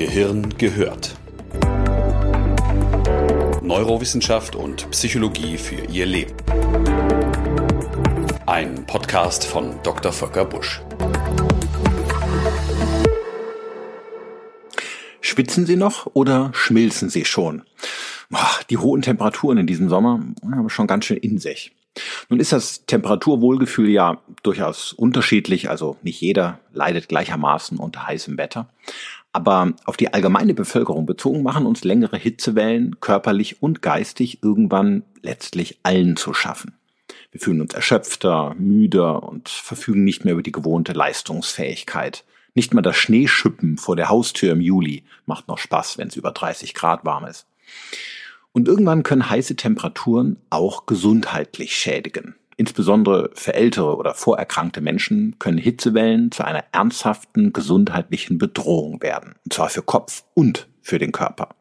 Gehirn gehört. Neurowissenschaft und Psychologie für Ihr Leben. Ein Podcast von Dr. Volker Busch. Schwitzen Sie noch oder schmilzen Sie schon? Die hohen Temperaturen in diesem Sommer haben schon ganz schön in sich. Nun ist das Temperaturwohlgefühl ja durchaus unterschiedlich, also nicht jeder leidet gleichermaßen unter heißem Wetter. Aber auf die allgemeine Bevölkerung bezogen machen uns längere Hitzewellen körperlich und geistig irgendwann letztlich allen zu schaffen. Wir fühlen uns erschöpfter, müder und verfügen nicht mehr über die gewohnte Leistungsfähigkeit. Nicht mal das Schneeschippen vor der Haustür im Juli macht noch Spaß, wenn es über 30 Grad warm ist. Und irgendwann können heiße Temperaturen auch gesundheitlich schädigen. Insbesondere für ältere oder vorerkrankte Menschen können Hitzewellen zu einer ernsthaften gesundheitlichen Bedrohung werden. Und zwar für Kopf und für den Körper.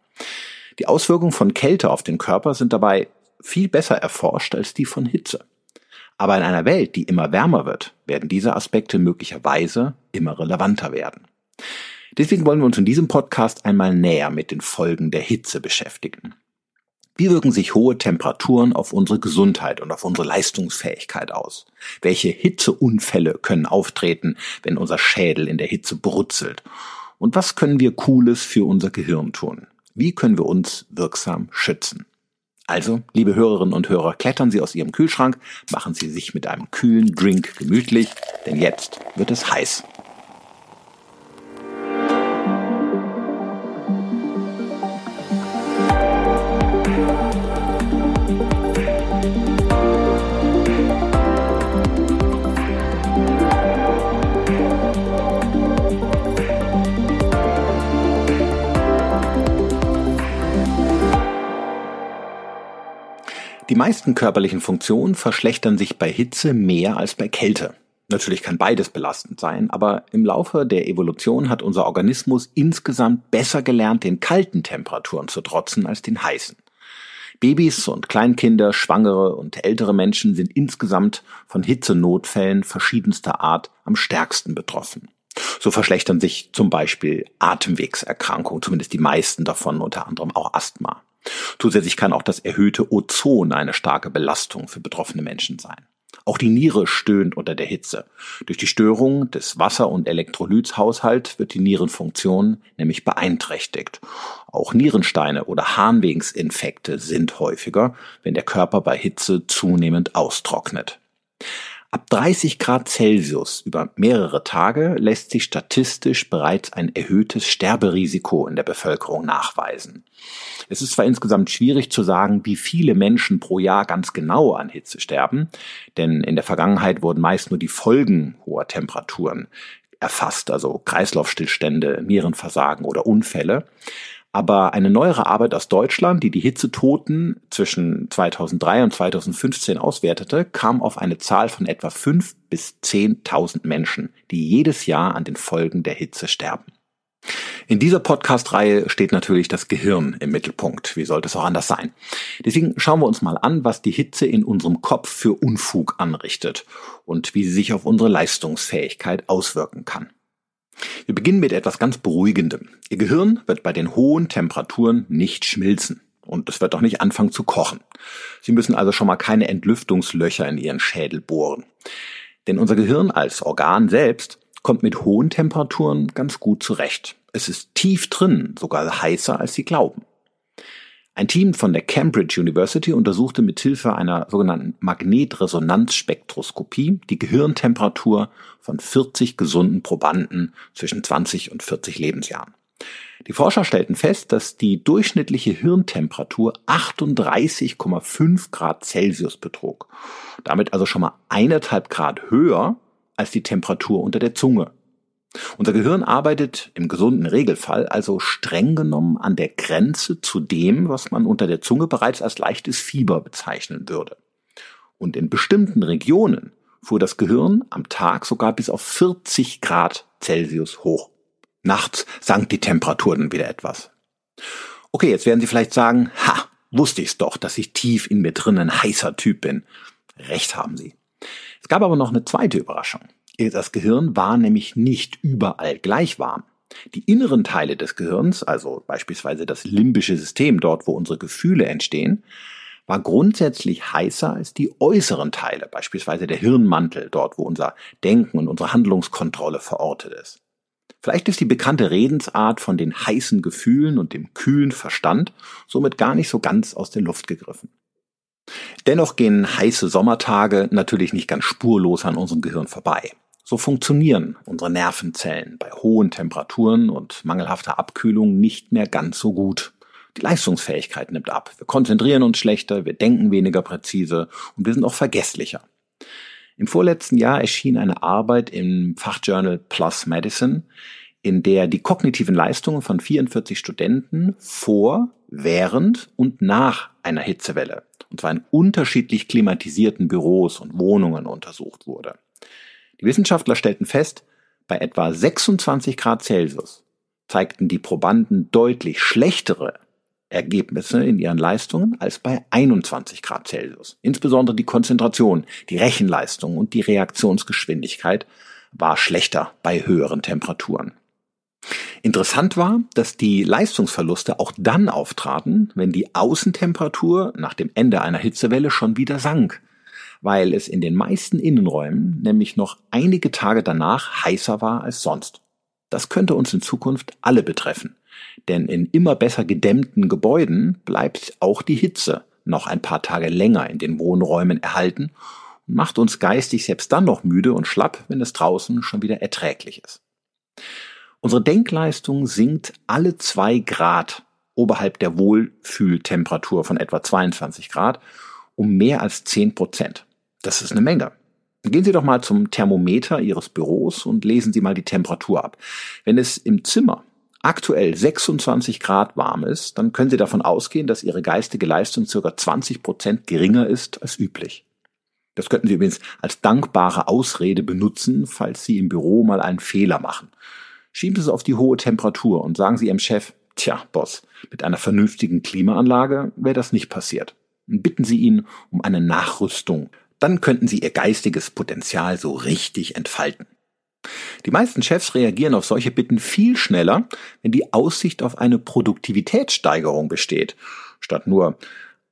Die Auswirkungen von Kälte auf den Körper sind dabei viel besser erforscht als die von Hitze. Aber in einer Welt, die immer wärmer wird, werden diese Aspekte möglicherweise immer relevanter werden. Deswegen wollen wir uns in diesem Podcast einmal näher mit den Folgen der Hitze beschäftigen. Wie wirken sich hohe Temperaturen auf unsere Gesundheit und auf unsere Leistungsfähigkeit aus? Welche Hitzeunfälle können auftreten, wenn unser Schädel in der Hitze brutzelt? Und was können wir Cooles für unser Gehirn tun? Wie können wir uns wirksam schützen? Also, liebe Hörerinnen und Hörer, klettern Sie aus Ihrem Kühlschrank, machen Sie sich mit einem kühlen Drink gemütlich, denn jetzt wird es heiß. Die meisten körperlichen Funktionen verschlechtern sich bei Hitze mehr als bei Kälte. Natürlich kann beides belastend sein, aber im Laufe der Evolution hat unser Organismus insgesamt besser gelernt, den kalten Temperaturen zu trotzen als den heißen. Babys und Kleinkinder, Schwangere und ältere Menschen sind insgesamt von Hitzenotfällen verschiedenster Art am stärksten betroffen. So verschlechtern sich zum Beispiel Atemwegserkrankungen, zumindest die meisten davon, unter anderem auch Asthma. Zusätzlich kann auch das erhöhte Ozon eine starke Belastung für betroffene Menschen sein. Auch die Niere stöhnt unter der Hitze. Durch die Störung des Wasser- und Elektrolytshaushalts wird die Nierenfunktion nämlich beeinträchtigt. Auch Nierensteine oder Harnwegsinfekte sind häufiger, wenn der Körper bei Hitze zunehmend austrocknet. Ab 30 Grad Celsius über mehrere Tage lässt sich statistisch bereits ein erhöhtes Sterberisiko in der Bevölkerung nachweisen. Es ist zwar insgesamt schwierig zu sagen, wie viele Menschen pro Jahr ganz genau an Hitze sterben, denn in der Vergangenheit wurden meist nur die Folgen hoher Temperaturen erfasst, also Kreislaufstillstände, Nierenversagen oder Unfälle. Aber eine neuere Arbeit aus Deutschland, die die Hitzetoten zwischen 2003 und 2015 auswertete, kam auf eine Zahl von etwa 5 bis 10.000 Menschen, die jedes Jahr an den Folgen der Hitze sterben. In dieser Podcast-Reihe steht natürlich das Gehirn im Mittelpunkt. Wie sollte es auch anders sein? Deswegen schauen wir uns mal an, was die Hitze in unserem Kopf für Unfug anrichtet und wie sie sich auf unsere Leistungsfähigkeit auswirken kann. Wir beginnen mit etwas ganz Beruhigendem. Ihr Gehirn wird bei den hohen Temperaturen nicht schmilzen und es wird auch nicht anfangen zu kochen. Sie müssen also schon mal keine Entlüftungslöcher in Ihren Schädel bohren. Denn unser Gehirn als Organ selbst kommt mit hohen Temperaturen ganz gut zurecht. Es ist tief drin, sogar heißer als Sie glauben. Ein Team von der Cambridge University untersuchte mit Hilfe einer sogenannten Magnetresonanzspektroskopie die Gehirntemperatur von 40 gesunden Probanden zwischen 20 und 40 Lebensjahren. Die Forscher stellten fest, dass die durchschnittliche Hirntemperatur 38,5 Grad Celsius betrug. Damit also schon mal eineinhalb Grad höher als die Temperatur unter der Zunge. Unser Gehirn arbeitet im gesunden Regelfall also streng genommen an der Grenze zu dem, was man unter der Zunge bereits als leichtes Fieber bezeichnen würde. Und in bestimmten Regionen fuhr das Gehirn am Tag sogar bis auf 40 Grad Celsius hoch. Nachts sank die Temperatur dann wieder etwas. Okay, jetzt werden Sie vielleicht sagen, ha, wusste ich's doch, dass ich tief in mir drin ein heißer Typ bin. Recht haben Sie. Es gab aber noch eine zweite Überraschung. Das Gehirn war nämlich nicht überall gleich warm. Die inneren Teile des Gehirns, also beispielsweise das limbische System, dort wo unsere Gefühle entstehen, war grundsätzlich heißer als die äußeren Teile, beispielsweise der Hirnmantel, dort wo unser Denken und unsere Handlungskontrolle verortet ist. Vielleicht ist die bekannte Redensart von den heißen Gefühlen und dem kühlen Verstand somit gar nicht so ganz aus der Luft gegriffen. Dennoch gehen heiße Sommertage natürlich nicht ganz spurlos an unserem Gehirn vorbei. So funktionieren unsere Nervenzellen bei hohen Temperaturen und mangelhafter Abkühlung nicht mehr ganz so gut. Die Leistungsfähigkeit nimmt ab. Wir konzentrieren uns schlechter, wir denken weniger präzise und wir sind auch vergesslicher. Im vorletzten Jahr erschien eine Arbeit im Fachjournal Plus Medicine, in der die kognitiven Leistungen von 44 Studenten vor, während und nach einer Hitzewelle, und zwar in unterschiedlich klimatisierten Büros und Wohnungen untersucht wurde. Die Wissenschaftler stellten fest, bei etwa 26 Grad Celsius zeigten die Probanden deutlich schlechtere Ergebnisse in ihren Leistungen als bei 21 Grad Celsius. Insbesondere die Konzentration, die Rechenleistung und die Reaktionsgeschwindigkeit war schlechter bei höheren Temperaturen. Interessant war, dass die Leistungsverluste auch dann auftraten, wenn die Außentemperatur nach dem Ende einer Hitzewelle schon wieder sank, weil es in den meisten Innenräumen nämlich noch einige Tage danach heißer war als sonst. Das könnte uns in Zukunft alle betreffen. Denn in immer besser gedämmten Gebäuden bleibt auch die Hitze noch ein paar Tage länger in den Wohnräumen erhalten und macht uns geistig selbst dann noch müde und schlapp, wenn es draußen schon wieder erträglich ist. Unsere Denkleistung sinkt alle zwei Grad oberhalb der Wohlfühltemperatur von etwa 22 Grad um mehr als 10 Prozent. Das ist eine Menge. Gehen Sie doch mal zum Thermometer Ihres Büros und lesen Sie mal die Temperatur ab. Wenn es im Zimmer aktuell 26 Grad warm ist, dann können Sie davon ausgehen, dass Ihre geistige Leistung circa 20 Prozent geringer ist als üblich. Das könnten Sie übrigens als dankbare Ausrede benutzen, falls Sie im Büro mal einen Fehler machen. Schieben Sie es auf die hohe Temperatur und sagen Sie Ihrem Chef, tja, Boss, mit einer vernünftigen Klimaanlage wäre das nicht passiert. bitten Sie ihn um eine Nachrüstung. Dann könnten Sie Ihr geistiges Potenzial so richtig entfalten. Die meisten Chefs reagieren auf solche Bitten viel schneller, wenn die Aussicht auf eine Produktivitätssteigerung besteht, statt nur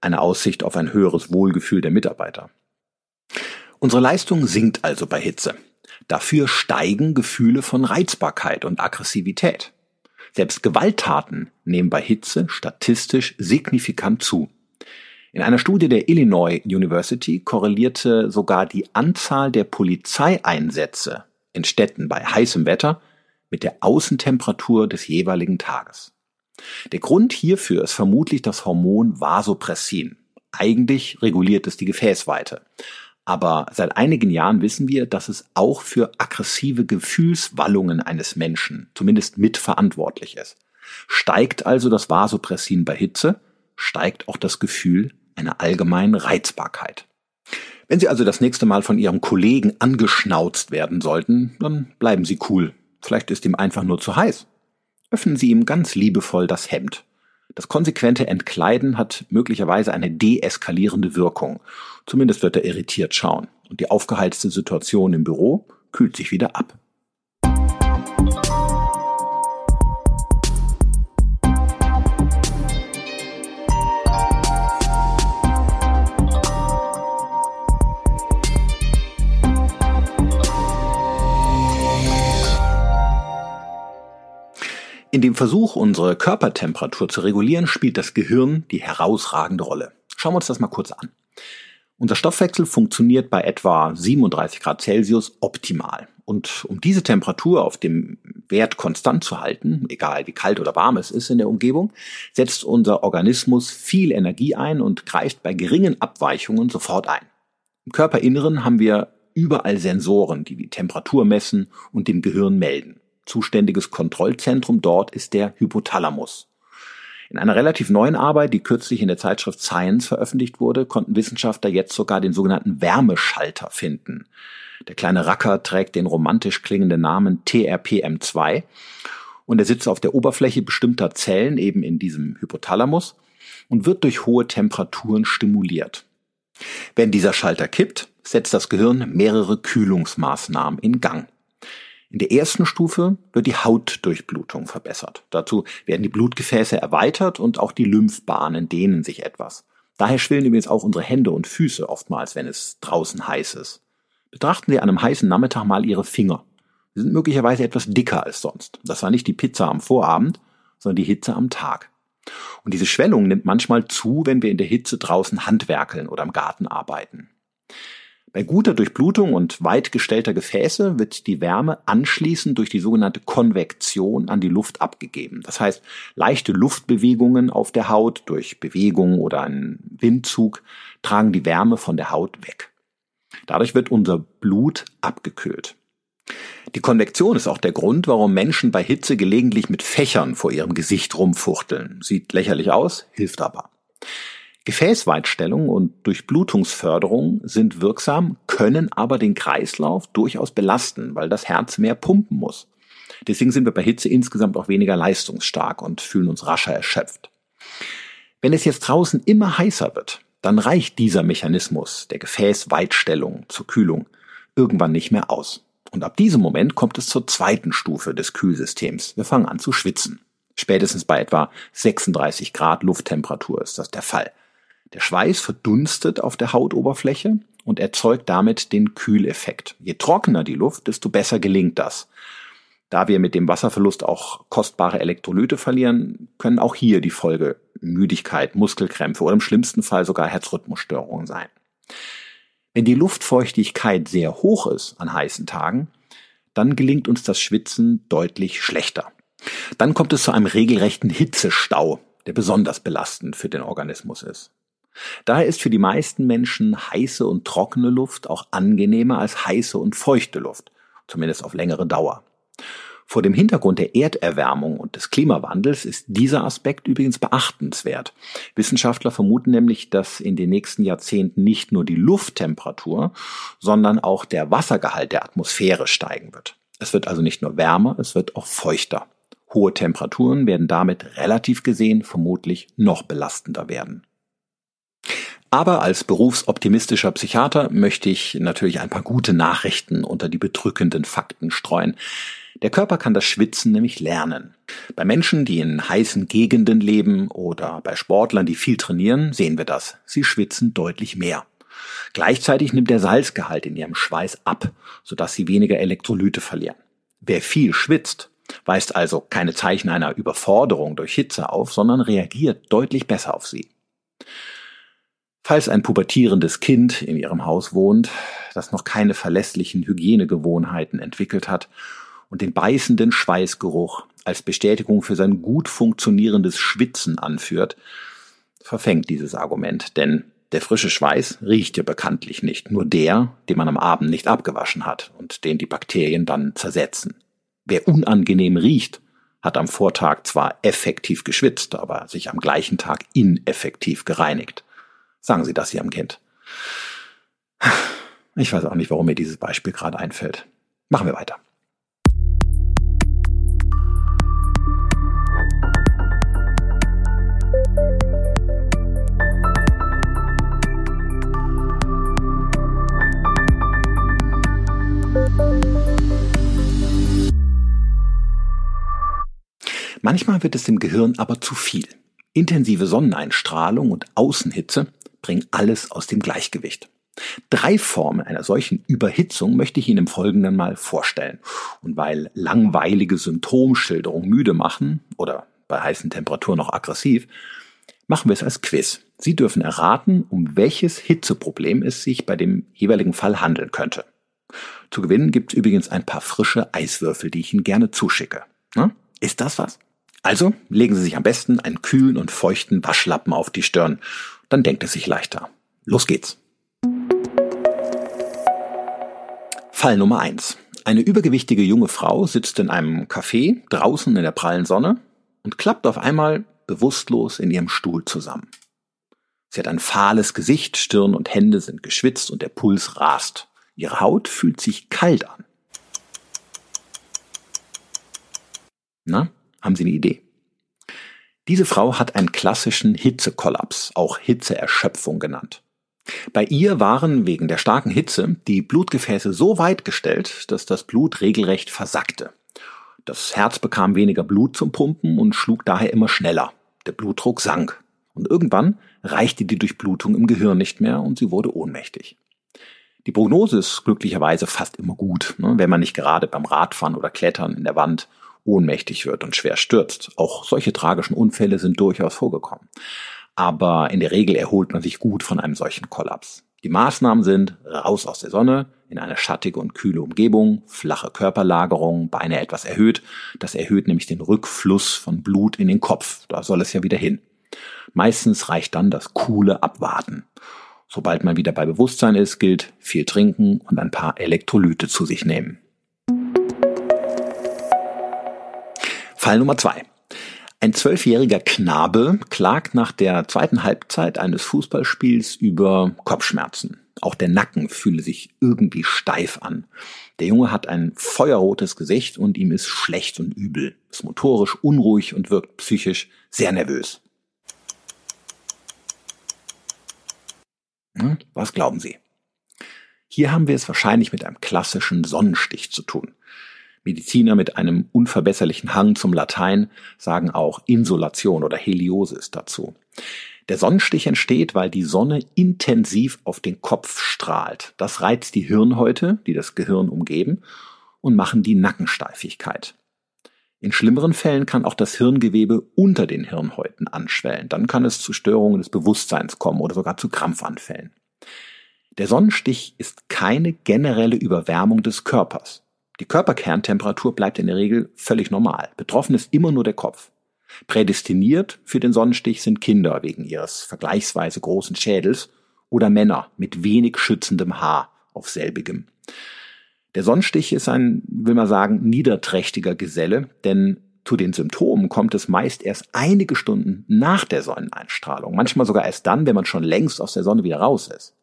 eine Aussicht auf ein höheres Wohlgefühl der Mitarbeiter. Unsere Leistung sinkt also bei Hitze. Dafür steigen Gefühle von Reizbarkeit und Aggressivität. Selbst Gewalttaten nehmen bei Hitze statistisch signifikant zu. In einer Studie der Illinois University korrelierte sogar die Anzahl der Polizeieinsätze in Städten bei heißem Wetter mit der Außentemperatur des jeweiligen Tages. Der Grund hierfür ist vermutlich das Hormon Vasopressin. Eigentlich reguliert es die Gefäßweite. Aber seit einigen Jahren wissen wir, dass es auch für aggressive Gefühlswallungen eines Menschen zumindest mitverantwortlich ist. Steigt also das Vasopressin bei Hitze, steigt auch das Gefühl einer allgemeinen Reizbarkeit. Wenn Sie also das nächste Mal von Ihrem Kollegen angeschnauzt werden sollten, dann bleiben Sie cool. Vielleicht ist ihm einfach nur zu heiß. Öffnen Sie ihm ganz liebevoll das Hemd. Das konsequente Entkleiden hat möglicherweise eine deeskalierende Wirkung. Zumindest wird er irritiert schauen. Und die aufgeheizte Situation im Büro kühlt sich wieder ab. In dem Versuch, unsere Körpertemperatur zu regulieren, spielt das Gehirn die herausragende Rolle. Schauen wir uns das mal kurz an. Unser Stoffwechsel funktioniert bei etwa 37 Grad Celsius optimal. Und um diese Temperatur auf dem Wert konstant zu halten, egal wie kalt oder warm es ist in der Umgebung, setzt unser Organismus viel Energie ein und greift bei geringen Abweichungen sofort ein. Im Körperinneren haben wir überall Sensoren, die die Temperatur messen und dem Gehirn melden. Zuständiges Kontrollzentrum dort ist der Hypothalamus. In einer relativ neuen Arbeit, die kürzlich in der Zeitschrift Science veröffentlicht wurde, konnten Wissenschaftler jetzt sogar den sogenannten Wärmeschalter finden. Der kleine Racker trägt den romantisch klingenden Namen TRPM2 und er sitzt auf der Oberfläche bestimmter Zellen eben in diesem Hypothalamus und wird durch hohe Temperaturen stimuliert. Wenn dieser Schalter kippt, setzt das Gehirn mehrere Kühlungsmaßnahmen in Gang. In der ersten Stufe wird die Hautdurchblutung verbessert. Dazu werden die Blutgefäße erweitert und auch die Lymphbahnen dehnen sich etwas. Daher schwillen übrigens auch unsere Hände und Füße oftmals, wenn es draußen heiß ist. Betrachten Sie an einem heißen Nachmittag mal Ihre Finger. Sie sind möglicherweise etwas dicker als sonst. Das war nicht die Pizza am Vorabend, sondern die Hitze am Tag. Und diese Schwellung nimmt manchmal zu, wenn wir in der Hitze draußen handwerkeln oder im Garten arbeiten. Bei guter Durchblutung und weit gestellter Gefäße wird die Wärme anschließend durch die sogenannte Konvektion an die Luft abgegeben. Das heißt, leichte Luftbewegungen auf der Haut durch Bewegung oder einen Windzug tragen die Wärme von der Haut weg. Dadurch wird unser Blut abgekühlt. Die Konvektion ist auch der Grund, warum Menschen bei Hitze gelegentlich mit Fächern vor ihrem Gesicht rumfuchteln. Sieht lächerlich aus, hilft aber. Gefäßweitstellung und Durchblutungsförderung sind wirksam, können aber den Kreislauf durchaus belasten, weil das Herz mehr pumpen muss. Deswegen sind wir bei Hitze insgesamt auch weniger leistungsstark und fühlen uns rascher erschöpft. Wenn es jetzt draußen immer heißer wird, dann reicht dieser Mechanismus der Gefäßweitstellung zur Kühlung irgendwann nicht mehr aus. Und ab diesem Moment kommt es zur zweiten Stufe des Kühlsystems. Wir fangen an zu schwitzen. Spätestens bei etwa 36 Grad Lufttemperatur ist das der Fall. Der Schweiß verdunstet auf der Hautoberfläche und erzeugt damit den Kühleffekt. Je trockener die Luft, desto besser gelingt das. Da wir mit dem Wasserverlust auch kostbare Elektrolyte verlieren, können auch hier die Folge Müdigkeit, Muskelkrämpfe oder im schlimmsten Fall sogar Herzrhythmusstörungen sein. Wenn die Luftfeuchtigkeit sehr hoch ist an heißen Tagen, dann gelingt uns das Schwitzen deutlich schlechter. Dann kommt es zu einem regelrechten Hitzestau, der besonders belastend für den Organismus ist. Daher ist für die meisten Menschen heiße und trockene Luft auch angenehmer als heiße und feuchte Luft, zumindest auf längere Dauer. Vor dem Hintergrund der Erderwärmung und des Klimawandels ist dieser Aspekt übrigens beachtenswert. Wissenschaftler vermuten nämlich, dass in den nächsten Jahrzehnten nicht nur die Lufttemperatur, sondern auch der Wassergehalt der Atmosphäre steigen wird. Es wird also nicht nur wärmer, es wird auch feuchter. Hohe Temperaturen werden damit relativ gesehen vermutlich noch belastender werden. Aber als berufsoptimistischer Psychiater möchte ich natürlich ein paar gute Nachrichten unter die bedrückenden Fakten streuen. Der Körper kann das Schwitzen nämlich lernen. Bei Menschen, die in heißen Gegenden leben oder bei Sportlern, die viel trainieren, sehen wir das. Sie schwitzen deutlich mehr. Gleichzeitig nimmt der Salzgehalt in ihrem Schweiß ab, sodass sie weniger Elektrolyte verlieren. Wer viel schwitzt, weist also keine Zeichen einer Überforderung durch Hitze auf, sondern reagiert deutlich besser auf sie. Falls ein pubertierendes Kind in ihrem Haus wohnt, das noch keine verlässlichen Hygienegewohnheiten entwickelt hat und den beißenden Schweißgeruch als Bestätigung für sein gut funktionierendes Schwitzen anführt, verfängt dieses Argument, denn der frische Schweiß riecht ja bekanntlich nicht, nur der, den man am Abend nicht abgewaschen hat und den die Bakterien dann zersetzen. Wer unangenehm riecht, hat am Vortag zwar effektiv geschwitzt, aber sich am gleichen Tag ineffektiv gereinigt. Sagen Sie das Ihrem Kind. Ich weiß auch nicht, warum mir dieses Beispiel gerade einfällt. Machen wir weiter. Manchmal wird es dem Gehirn aber zu viel. Intensive Sonneneinstrahlung und Außenhitze bringen alles aus dem Gleichgewicht. Drei Formen einer solchen Überhitzung möchte ich Ihnen im Folgenden mal vorstellen. Und weil langweilige Symptomschilderungen müde machen oder bei heißen Temperaturen noch aggressiv, machen wir es als Quiz. Sie dürfen erraten, um welches Hitzeproblem es sich bei dem jeweiligen Fall handeln könnte. Zu gewinnen gibt es übrigens ein paar frische Eiswürfel, die ich Ihnen gerne zuschicke. Ist das was? Also legen Sie sich am besten einen kühlen und feuchten Waschlappen auf die Stirn, dann denkt es sich leichter. Los geht's. Fall Nummer eins: Eine übergewichtige junge Frau sitzt in einem Café draußen in der prallen Sonne und klappt auf einmal bewusstlos in ihrem Stuhl zusammen. Sie hat ein fahles Gesicht, Stirn und Hände sind geschwitzt und der Puls rast. Ihre Haut fühlt sich kalt an. Na, haben Sie eine Idee? Diese Frau hat einen klassischen Hitzekollaps, auch Hitzeerschöpfung genannt. Bei ihr waren wegen der starken Hitze die Blutgefäße so weit gestellt, dass das Blut regelrecht versackte. Das Herz bekam weniger Blut zum Pumpen und schlug daher immer schneller. Der Blutdruck sank. Und irgendwann reichte die Durchblutung im Gehirn nicht mehr und sie wurde ohnmächtig. Die Prognose ist glücklicherweise fast immer gut, ne, wenn man nicht gerade beim Radfahren oder Klettern in der Wand ohnmächtig wird und schwer stürzt. Auch solche tragischen Unfälle sind durchaus vorgekommen. Aber in der Regel erholt man sich gut von einem solchen Kollaps. Die Maßnahmen sind raus aus der Sonne, in eine schattige und kühle Umgebung, flache Körperlagerung, Beine etwas erhöht. Das erhöht nämlich den Rückfluss von Blut in den Kopf. Da soll es ja wieder hin. Meistens reicht dann das coole Abwarten. Sobald man wieder bei Bewusstsein ist, gilt viel trinken und ein paar Elektrolyte zu sich nehmen. Fall Nummer zwei. Ein zwölfjähriger Knabe klagt nach der zweiten Halbzeit eines Fußballspiels über Kopfschmerzen. Auch der Nacken fühle sich irgendwie steif an. Der Junge hat ein feuerrotes Gesicht und ihm ist schlecht und übel, ist motorisch unruhig und wirkt psychisch sehr nervös. Hm, was glauben Sie? Hier haben wir es wahrscheinlich mit einem klassischen Sonnenstich zu tun. Mediziner mit einem unverbesserlichen Hang zum Latein sagen auch Insolation oder Heliosis dazu. Der Sonnenstich entsteht, weil die Sonne intensiv auf den Kopf strahlt. Das reizt die Hirnhäute, die das Gehirn umgeben, und machen die Nackensteifigkeit. In schlimmeren Fällen kann auch das Hirngewebe unter den Hirnhäuten anschwellen. Dann kann es zu Störungen des Bewusstseins kommen oder sogar zu Krampfanfällen. Der Sonnenstich ist keine generelle Überwärmung des Körpers. Die Körperkerntemperatur bleibt in der Regel völlig normal. Betroffen ist immer nur der Kopf. Prädestiniert für den Sonnenstich sind Kinder wegen ihres vergleichsweise großen Schädels oder Männer mit wenig schützendem Haar auf selbigem. Der Sonnenstich ist ein, will man sagen, niederträchtiger Geselle, denn zu den Symptomen kommt es meist erst einige Stunden nach der Sonneneinstrahlung, manchmal sogar erst dann, wenn man schon längst aus der Sonne wieder raus ist.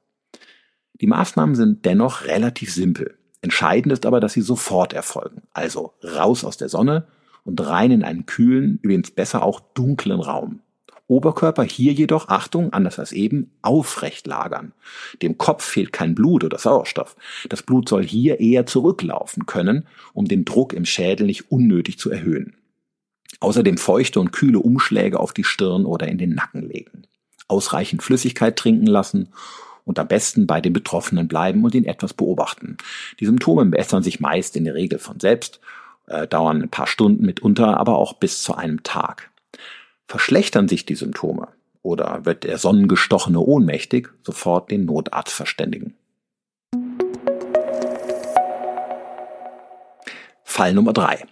Die Maßnahmen sind dennoch relativ simpel. Entscheidend ist aber, dass sie sofort erfolgen. Also raus aus der Sonne und rein in einen kühlen, übrigens besser auch dunklen Raum. Oberkörper hier jedoch, Achtung, anders als eben, aufrecht lagern. Dem Kopf fehlt kein Blut oder Sauerstoff. Das Blut soll hier eher zurücklaufen können, um den Druck im Schädel nicht unnötig zu erhöhen. Außerdem feuchte und kühle Umschläge auf die Stirn oder in den Nacken legen. Ausreichend Flüssigkeit trinken lassen und am besten bei den Betroffenen bleiben und ihn etwas beobachten. Die Symptome bessern sich meist in der Regel von selbst, äh, dauern ein paar Stunden mitunter, aber auch bis zu einem Tag. Verschlechtern sich die Symptome oder wird der Sonnengestochene ohnmächtig, sofort den Notarzt verständigen. Fall Nummer drei: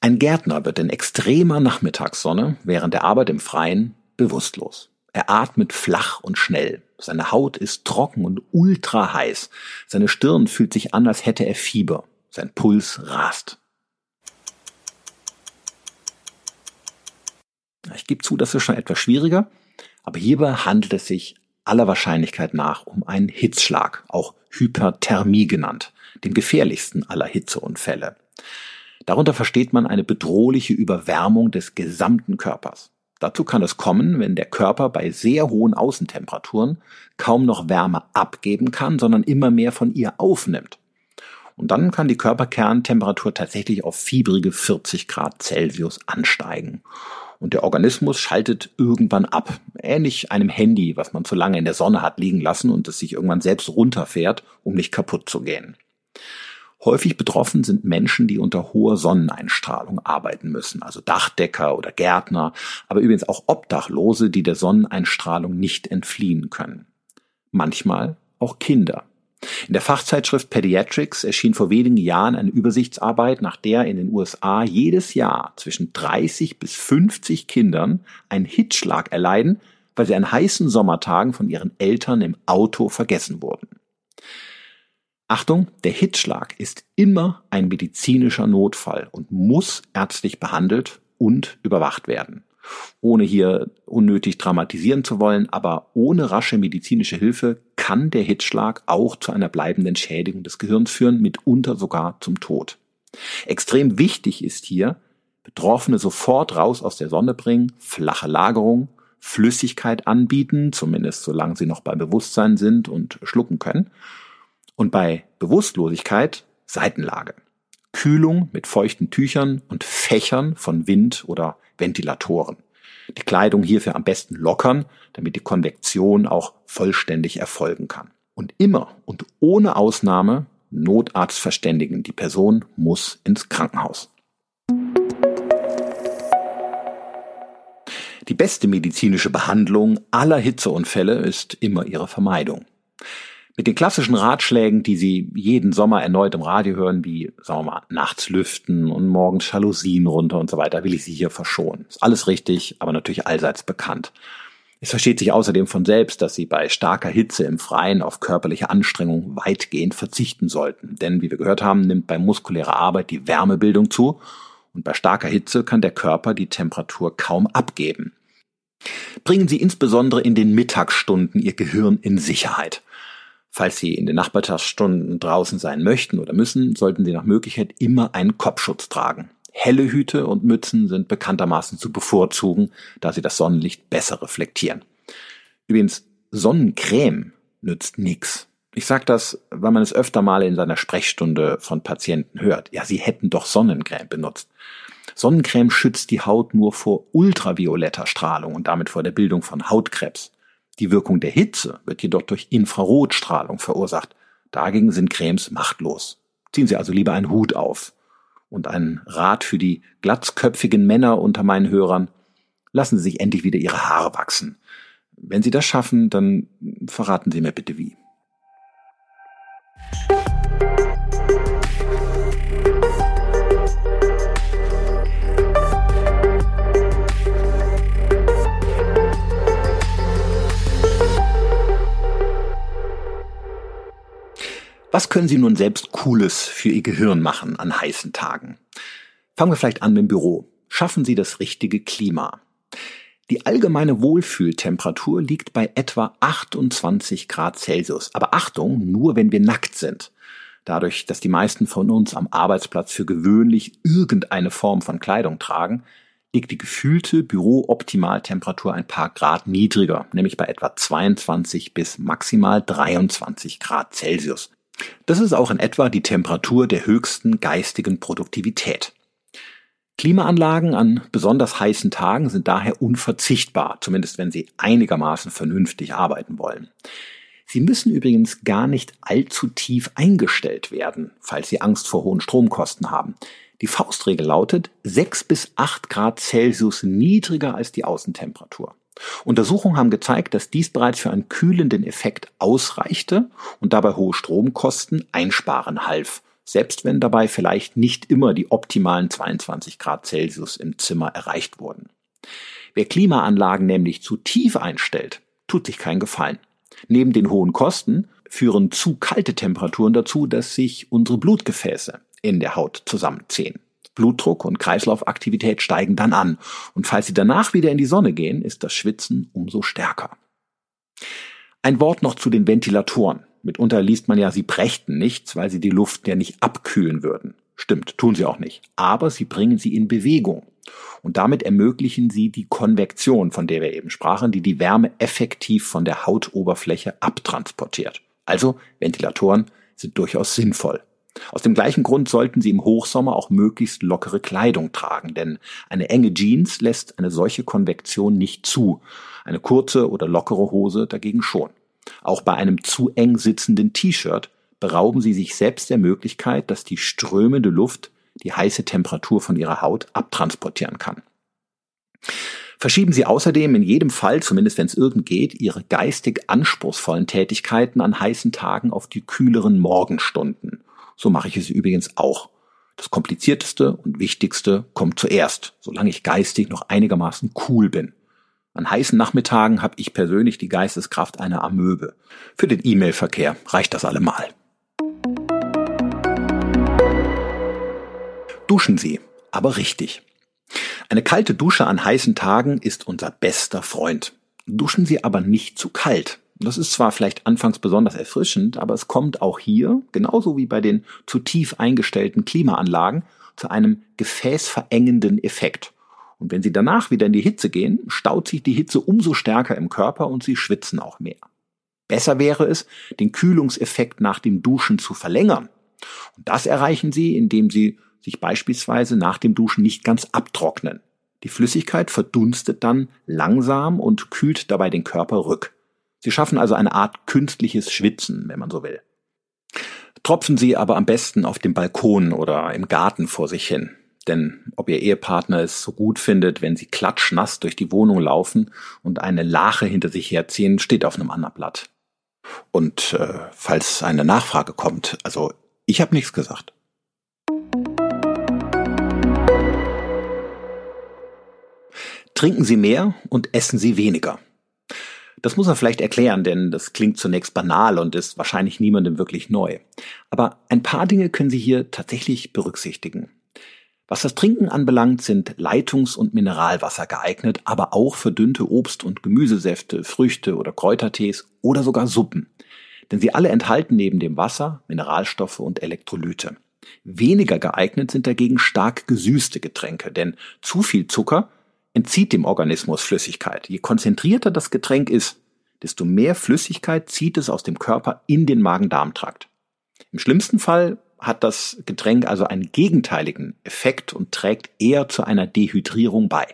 Ein Gärtner wird in extremer Nachmittagssonne während der Arbeit im Freien bewusstlos. Er atmet flach und schnell. Seine Haut ist trocken und ultra heiß. Seine Stirn fühlt sich an, als hätte er Fieber. Sein Puls rast. Ich gebe zu, das ist schon etwas schwieriger, aber hierbei handelt es sich aller Wahrscheinlichkeit nach um einen Hitzschlag, auch Hyperthermie genannt, dem gefährlichsten aller Hitzeunfälle. Darunter versteht man eine bedrohliche Überwärmung des gesamten Körpers. Dazu kann es kommen, wenn der Körper bei sehr hohen Außentemperaturen kaum noch Wärme abgeben kann, sondern immer mehr von ihr aufnimmt. Und dann kann die Körperkerntemperatur tatsächlich auf fiebrige 40 Grad Celsius ansteigen und der Organismus schaltet irgendwann ab. Ähnlich einem Handy, was man zu lange in der Sonne hat liegen lassen und es sich irgendwann selbst runterfährt, um nicht kaputt zu gehen. Häufig betroffen sind Menschen, die unter hoher Sonneneinstrahlung arbeiten müssen, also Dachdecker oder Gärtner, aber übrigens auch Obdachlose, die der Sonneneinstrahlung nicht entfliehen können. Manchmal auch Kinder. In der Fachzeitschrift Pediatrics erschien vor wenigen Jahren eine Übersichtsarbeit, nach der in den USA jedes Jahr zwischen 30 bis 50 Kindern einen Hitzschlag erleiden, weil sie an heißen Sommertagen von ihren Eltern im Auto vergessen wurden. Achtung, der Hitzschlag ist immer ein medizinischer Notfall und muss ärztlich behandelt und überwacht werden ohne hier unnötig dramatisieren zu wollen, aber ohne rasche medizinische Hilfe kann der Hitzschlag auch zu einer bleibenden Schädigung des Gehirns führen, mitunter sogar zum Tod. Extrem wichtig ist hier, Betroffene sofort raus aus der Sonne bringen, flache Lagerung, Flüssigkeit anbieten, zumindest solange sie noch bei Bewusstsein sind und schlucken können. Und bei Bewusstlosigkeit Seitenlage. Kühlung mit feuchten Tüchern und Fächern von Wind oder Ventilatoren. Die Kleidung hierfür am besten lockern, damit die Konvektion auch vollständig erfolgen kann. Und immer und ohne Ausnahme Notarzt verständigen. Die Person muss ins Krankenhaus. Die beste medizinische Behandlung aller Hitzeunfälle ist immer ihre Vermeidung. Mit den klassischen Ratschlägen, die Sie jeden Sommer erneut im Radio hören, wie, sagen wir mal, nachts lüften und morgens Jalousien runter und so weiter, will ich Sie hier verschonen. Ist alles richtig, aber natürlich allseits bekannt. Es versteht sich außerdem von selbst, dass Sie bei starker Hitze im Freien auf körperliche Anstrengung weitgehend verzichten sollten. Denn, wie wir gehört haben, nimmt bei muskulärer Arbeit die Wärmebildung zu und bei starker Hitze kann der Körper die Temperatur kaum abgeben. Bringen Sie insbesondere in den Mittagsstunden Ihr Gehirn in Sicherheit. Falls Sie in den Nachmittagsstunden draußen sein möchten oder müssen, sollten Sie nach Möglichkeit immer einen Kopfschutz tragen. Helle Hüte und Mützen sind bekanntermaßen zu bevorzugen, da sie das Sonnenlicht besser reflektieren. Übrigens, Sonnencreme nützt nix. Ich sage das, weil man es öfter mal in seiner Sprechstunde von Patienten hört. Ja, sie hätten doch Sonnencreme benutzt. Sonnencreme schützt die Haut nur vor ultravioletter Strahlung und damit vor der Bildung von Hautkrebs. Die Wirkung der Hitze wird jedoch durch Infrarotstrahlung verursacht. Dagegen sind Cremes machtlos. Ziehen Sie also lieber einen Hut auf. Und ein Rat für die glatzköpfigen Männer unter meinen Hörern. Lassen Sie sich endlich wieder Ihre Haare wachsen. Wenn Sie das schaffen, dann verraten Sie mir bitte wie. Was können Sie nun selbst Cooles für Ihr Gehirn machen an heißen Tagen? Fangen wir vielleicht an mit dem Büro. Schaffen Sie das richtige Klima. Die allgemeine Wohlfühltemperatur liegt bei etwa 28 Grad Celsius. Aber Achtung, nur wenn wir nackt sind. Dadurch, dass die meisten von uns am Arbeitsplatz für gewöhnlich irgendeine Form von Kleidung tragen, liegt die gefühlte Bürooptimaltemperatur ein paar Grad niedriger, nämlich bei etwa 22 bis maximal 23 Grad Celsius. Das ist auch in etwa die Temperatur der höchsten geistigen Produktivität. Klimaanlagen an besonders heißen Tagen sind daher unverzichtbar, zumindest wenn Sie einigermaßen vernünftig arbeiten wollen. Sie müssen übrigens gar nicht allzu tief eingestellt werden, falls Sie Angst vor hohen Stromkosten haben. Die Faustregel lautet 6 bis 8 Grad Celsius niedriger als die Außentemperatur. Untersuchungen haben gezeigt, dass dies bereits für einen kühlenden Effekt ausreichte und dabei hohe Stromkosten einsparen half, selbst wenn dabei vielleicht nicht immer die optimalen 22 Grad Celsius im Zimmer erreicht wurden. Wer Klimaanlagen nämlich zu tief einstellt, tut sich keinen Gefallen. Neben den hohen Kosten führen zu kalte Temperaturen dazu, dass sich unsere Blutgefäße in der Haut zusammenziehen. Blutdruck und Kreislaufaktivität steigen dann an. Und falls Sie danach wieder in die Sonne gehen, ist das Schwitzen umso stärker. Ein Wort noch zu den Ventilatoren. Mitunter liest man ja, sie brächten nichts, weil sie die Luft ja nicht abkühlen würden. Stimmt, tun sie auch nicht. Aber sie bringen sie in Bewegung. Und damit ermöglichen sie die Konvektion, von der wir eben sprachen, die die Wärme effektiv von der Hautoberfläche abtransportiert. Also Ventilatoren sind durchaus sinnvoll. Aus dem gleichen Grund sollten Sie im Hochsommer auch möglichst lockere Kleidung tragen, denn eine enge Jeans lässt eine solche Konvektion nicht zu, eine kurze oder lockere Hose dagegen schon. Auch bei einem zu eng sitzenden T-Shirt berauben Sie sich selbst der Möglichkeit, dass die strömende Luft die heiße Temperatur von Ihrer Haut abtransportieren kann. Verschieben Sie außerdem in jedem Fall, zumindest wenn es irgend geht, Ihre geistig anspruchsvollen Tätigkeiten an heißen Tagen auf die kühleren Morgenstunden so mache ich es übrigens auch. Das komplizierteste und wichtigste kommt zuerst, solange ich geistig noch einigermaßen cool bin. An heißen Nachmittagen habe ich persönlich die Geisteskraft einer Amöbe. Für den E-Mail-Verkehr reicht das allemal. Duschen Sie, aber richtig. Eine kalte Dusche an heißen Tagen ist unser bester Freund. Duschen Sie aber nicht zu kalt. Das ist zwar vielleicht anfangs besonders erfrischend, aber es kommt auch hier, genauso wie bei den zu tief eingestellten Klimaanlagen, zu einem gefäßverengenden Effekt. Und wenn Sie danach wieder in die Hitze gehen, staut sich die Hitze umso stärker im Körper und Sie schwitzen auch mehr. Besser wäre es, den Kühlungseffekt nach dem Duschen zu verlängern. Und das erreichen Sie, indem Sie sich beispielsweise nach dem Duschen nicht ganz abtrocknen. Die Flüssigkeit verdunstet dann langsam und kühlt dabei den Körper rück. Sie schaffen also eine Art künstliches Schwitzen, wenn man so will. Tropfen Sie aber am besten auf dem Balkon oder im Garten vor sich hin. Denn ob Ihr Ehepartner es so gut findet, wenn Sie klatschnass durch die Wohnung laufen und eine Lache hinter sich herziehen, steht auf einem anderen Blatt. Und äh, falls eine Nachfrage kommt, also ich habe nichts gesagt. Trinken Sie mehr und essen Sie weniger. Das muss man vielleicht erklären, denn das klingt zunächst banal und ist wahrscheinlich niemandem wirklich neu. Aber ein paar Dinge können Sie hier tatsächlich berücksichtigen. Was das Trinken anbelangt, sind Leitungs- und Mineralwasser geeignet, aber auch verdünnte Obst- und Gemüsesäfte, Früchte oder Kräutertees oder sogar Suppen. Denn sie alle enthalten neben dem Wasser Mineralstoffe und Elektrolyte. Weniger geeignet sind dagegen stark gesüßte Getränke, denn zu viel Zucker entzieht dem Organismus Flüssigkeit. Je konzentrierter das Getränk ist, desto mehr Flüssigkeit zieht es aus dem Körper in den Magen-Darm-Trakt. Im schlimmsten Fall hat das Getränk also einen gegenteiligen Effekt und trägt eher zu einer Dehydrierung bei.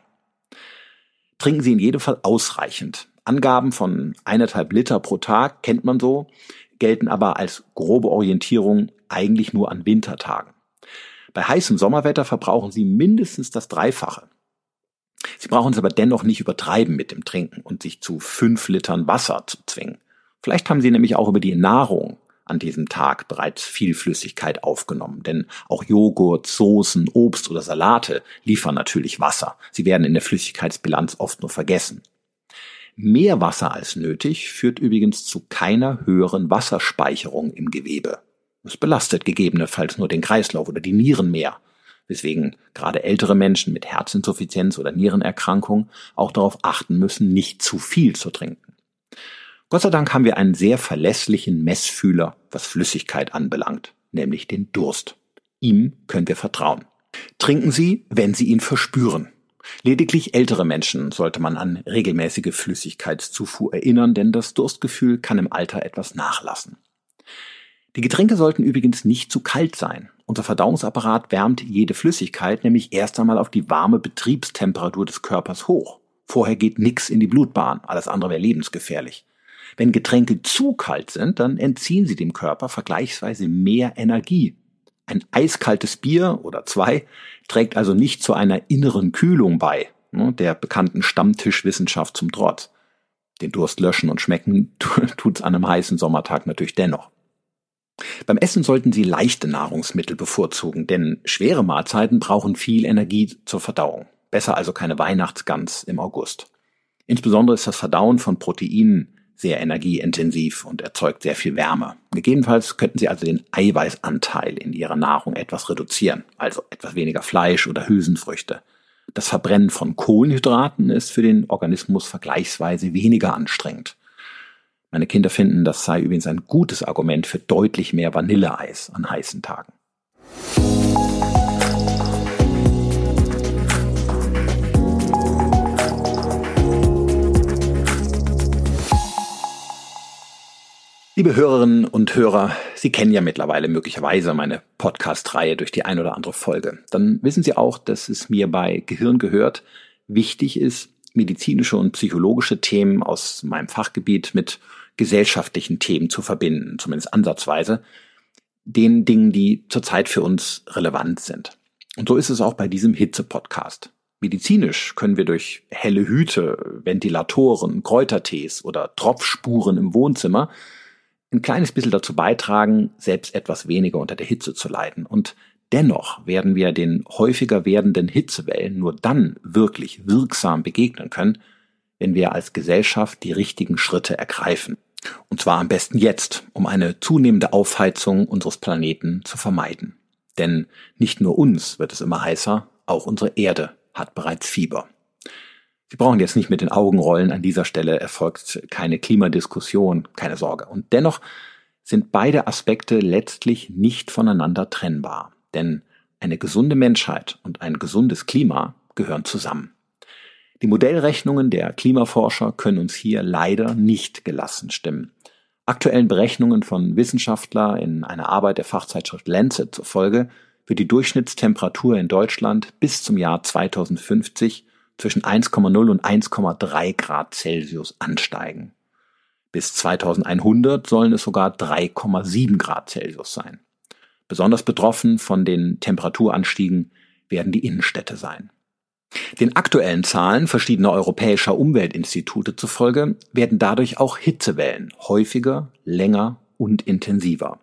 Trinken Sie in jedem Fall ausreichend. Angaben von eineinhalb Liter pro Tag kennt man so, gelten aber als grobe Orientierung eigentlich nur an Wintertagen. Bei heißem Sommerwetter verbrauchen Sie mindestens das Dreifache. Sie brauchen es aber dennoch nicht übertreiben mit dem Trinken und sich zu fünf Litern Wasser zu zwingen. Vielleicht haben Sie nämlich auch über die Nahrung an diesem Tag bereits viel Flüssigkeit aufgenommen, denn auch Joghurt, Soßen, Obst oder Salate liefern natürlich Wasser. Sie werden in der Flüssigkeitsbilanz oft nur vergessen. Mehr Wasser als nötig führt übrigens zu keiner höheren Wasserspeicherung im Gewebe. Es belastet gegebenenfalls nur den Kreislauf oder die Nieren mehr weswegen gerade ältere Menschen mit Herzinsuffizienz oder Nierenerkrankung auch darauf achten müssen, nicht zu viel zu trinken. Gott sei Dank haben wir einen sehr verlässlichen Messfühler, was Flüssigkeit anbelangt, nämlich den Durst. Ihm können wir vertrauen. Trinken Sie, wenn Sie ihn verspüren. Lediglich ältere Menschen sollte man an regelmäßige Flüssigkeitszufuhr erinnern, denn das Durstgefühl kann im Alter etwas nachlassen. Die Getränke sollten übrigens nicht zu kalt sein. Unser Verdauungsapparat wärmt jede Flüssigkeit nämlich erst einmal auf die warme Betriebstemperatur des Körpers hoch. Vorher geht nix in die Blutbahn, alles andere wäre lebensgefährlich. Wenn Getränke zu kalt sind, dann entziehen sie dem Körper vergleichsweise mehr Energie. Ein eiskaltes Bier oder zwei trägt also nicht zu einer inneren Kühlung bei, ne, der bekannten Stammtischwissenschaft zum Trotz. Den Durst löschen und schmecken tut's an einem heißen Sommertag natürlich dennoch. Beim Essen sollten Sie leichte Nahrungsmittel bevorzugen, denn schwere Mahlzeiten brauchen viel Energie zur Verdauung. Besser also keine Weihnachtsgans im August. Insbesondere ist das Verdauen von Proteinen sehr energieintensiv und erzeugt sehr viel Wärme. Gegebenenfalls könnten Sie also den Eiweißanteil in Ihrer Nahrung etwas reduzieren, also etwas weniger Fleisch oder Hülsenfrüchte. Das Verbrennen von Kohlenhydraten ist für den Organismus vergleichsweise weniger anstrengend. Meine Kinder finden, das sei übrigens ein gutes Argument für deutlich mehr Vanilleeis an heißen Tagen. Liebe Hörerinnen und Hörer, Sie kennen ja mittlerweile möglicherweise meine Podcast-Reihe durch die ein oder andere Folge. Dann wissen Sie auch, dass es mir bei Gehirn gehört wichtig ist, medizinische und psychologische Themen aus meinem Fachgebiet mit gesellschaftlichen Themen zu verbinden, zumindest ansatzweise, den Dingen, die zurzeit für uns relevant sind. Und so ist es auch bei diesem Hitze-Podcast. Medizinisch können wir durch helle Hüte, Ventilatoren, Kräutertees oder Tropfspuren im Wohnzimmer ein kleines bisschen dazu beitragen, selbst etwas weniger unter der Hitze zu leiden. Und dennoch werden wir den häufiger werdenden Hitzewellen nur dann wirklich wirksam begegnen können, wenn wir als Gesellschaft die richtigen Schritte ergreifen. Und zwar am besten jetzt, um eine zunehmende Aufheizung unseres Planeten zu vermeiden. Denn nicht nur uns wird es immer heißer, auch unsere Erde hat bereits Fieber. Sie brauchen jetzt nicht mit den Augen rollen, an dieser Stelle erfolgt keine Klimadiskussion, keine Sorge. Und dennoch sind beide Aspekte letztlich nicht voneinander trennbar. Denn eine gesunde Menschheit und ein gesundes Klima gehören zusammen. Die Modellrechnungen der Klimaforscher können uns hier leider nicht gelassen stimmen. Aktuellen Berechnungen von Wissenschaftlern in einer Arbeit der Fachzeitschrift Lancet zufolge wird die Durchschnittstemperatur in Deutschland bis zum Jahr 2050 zwischen 1,0 und 1,3 Grad Celsius ansteigen. Bis 2100 sollen es sogar 3,7 Grad Celsius sein. Besonders betroffen von den Temperaturanstiegen werden die Innenstädte sein. Den aktuellen Zahlen verschiedener europäischer Umweltinstitute zufolge werden dadurch auch Hitzewellen häufiger, länger und intensiver.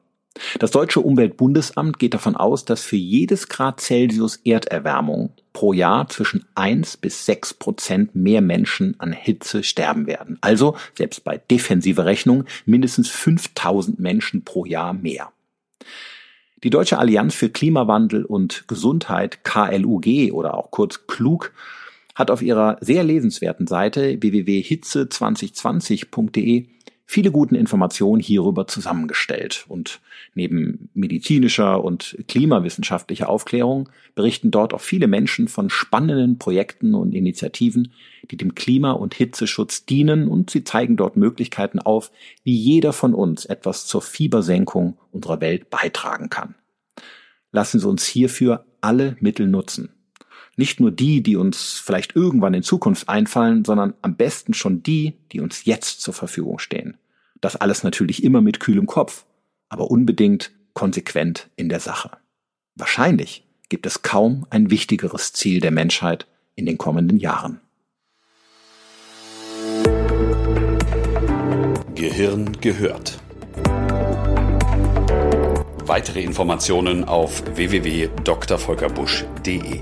Das deutsche Umweltbundesamt geht davon aus, dass für jedes Grad Celsius Erderwärmung pro Jahr zwischen 1 bis 6 Prozent mehr Menschen an Hitze sterben werden. Also, selbst bei defensiver Rechnung, mindestens 5000 Menschen pro Jahr mehr. Die Deutsche Allianz für Klimawandel und Gesundheit, KLUG oder auch kurz KLUG, hat auf ihrer sehr lesenswerten Seite www.hitze2020.de viele guten Informationen hierüber zusammengestellt. Und neben medizinischer und klimawissenschaftlicher Aufklärung berichten dort auch viele Menschen von spannenden Projekten und Initiativen, die dem Klima- und Hitzeschutz dienen und sie zeigen dort Möglichkeiten auf, wie jeder von uns etwas zur Fiebersenkung unserer Welt beitragen kann. Lassen Sie uns hierfür alle Mittel nutzen. Nicht nur die, die uns vielleicht irgendwann in Zukunft einfallen, sondern am besten schon die, die uns jetzt zur Verfügung stehen. Das alles natürlich immer mit kühlem Kopf, aber unbedingt konsequent in der Sache. Wahrscheinlich gibt es kaum ein wichtigeres Ziel der Menschheit in den kommenden Jahren. Gehirn gehört. Weitere Informationen auf www.drvolkerbusch.de.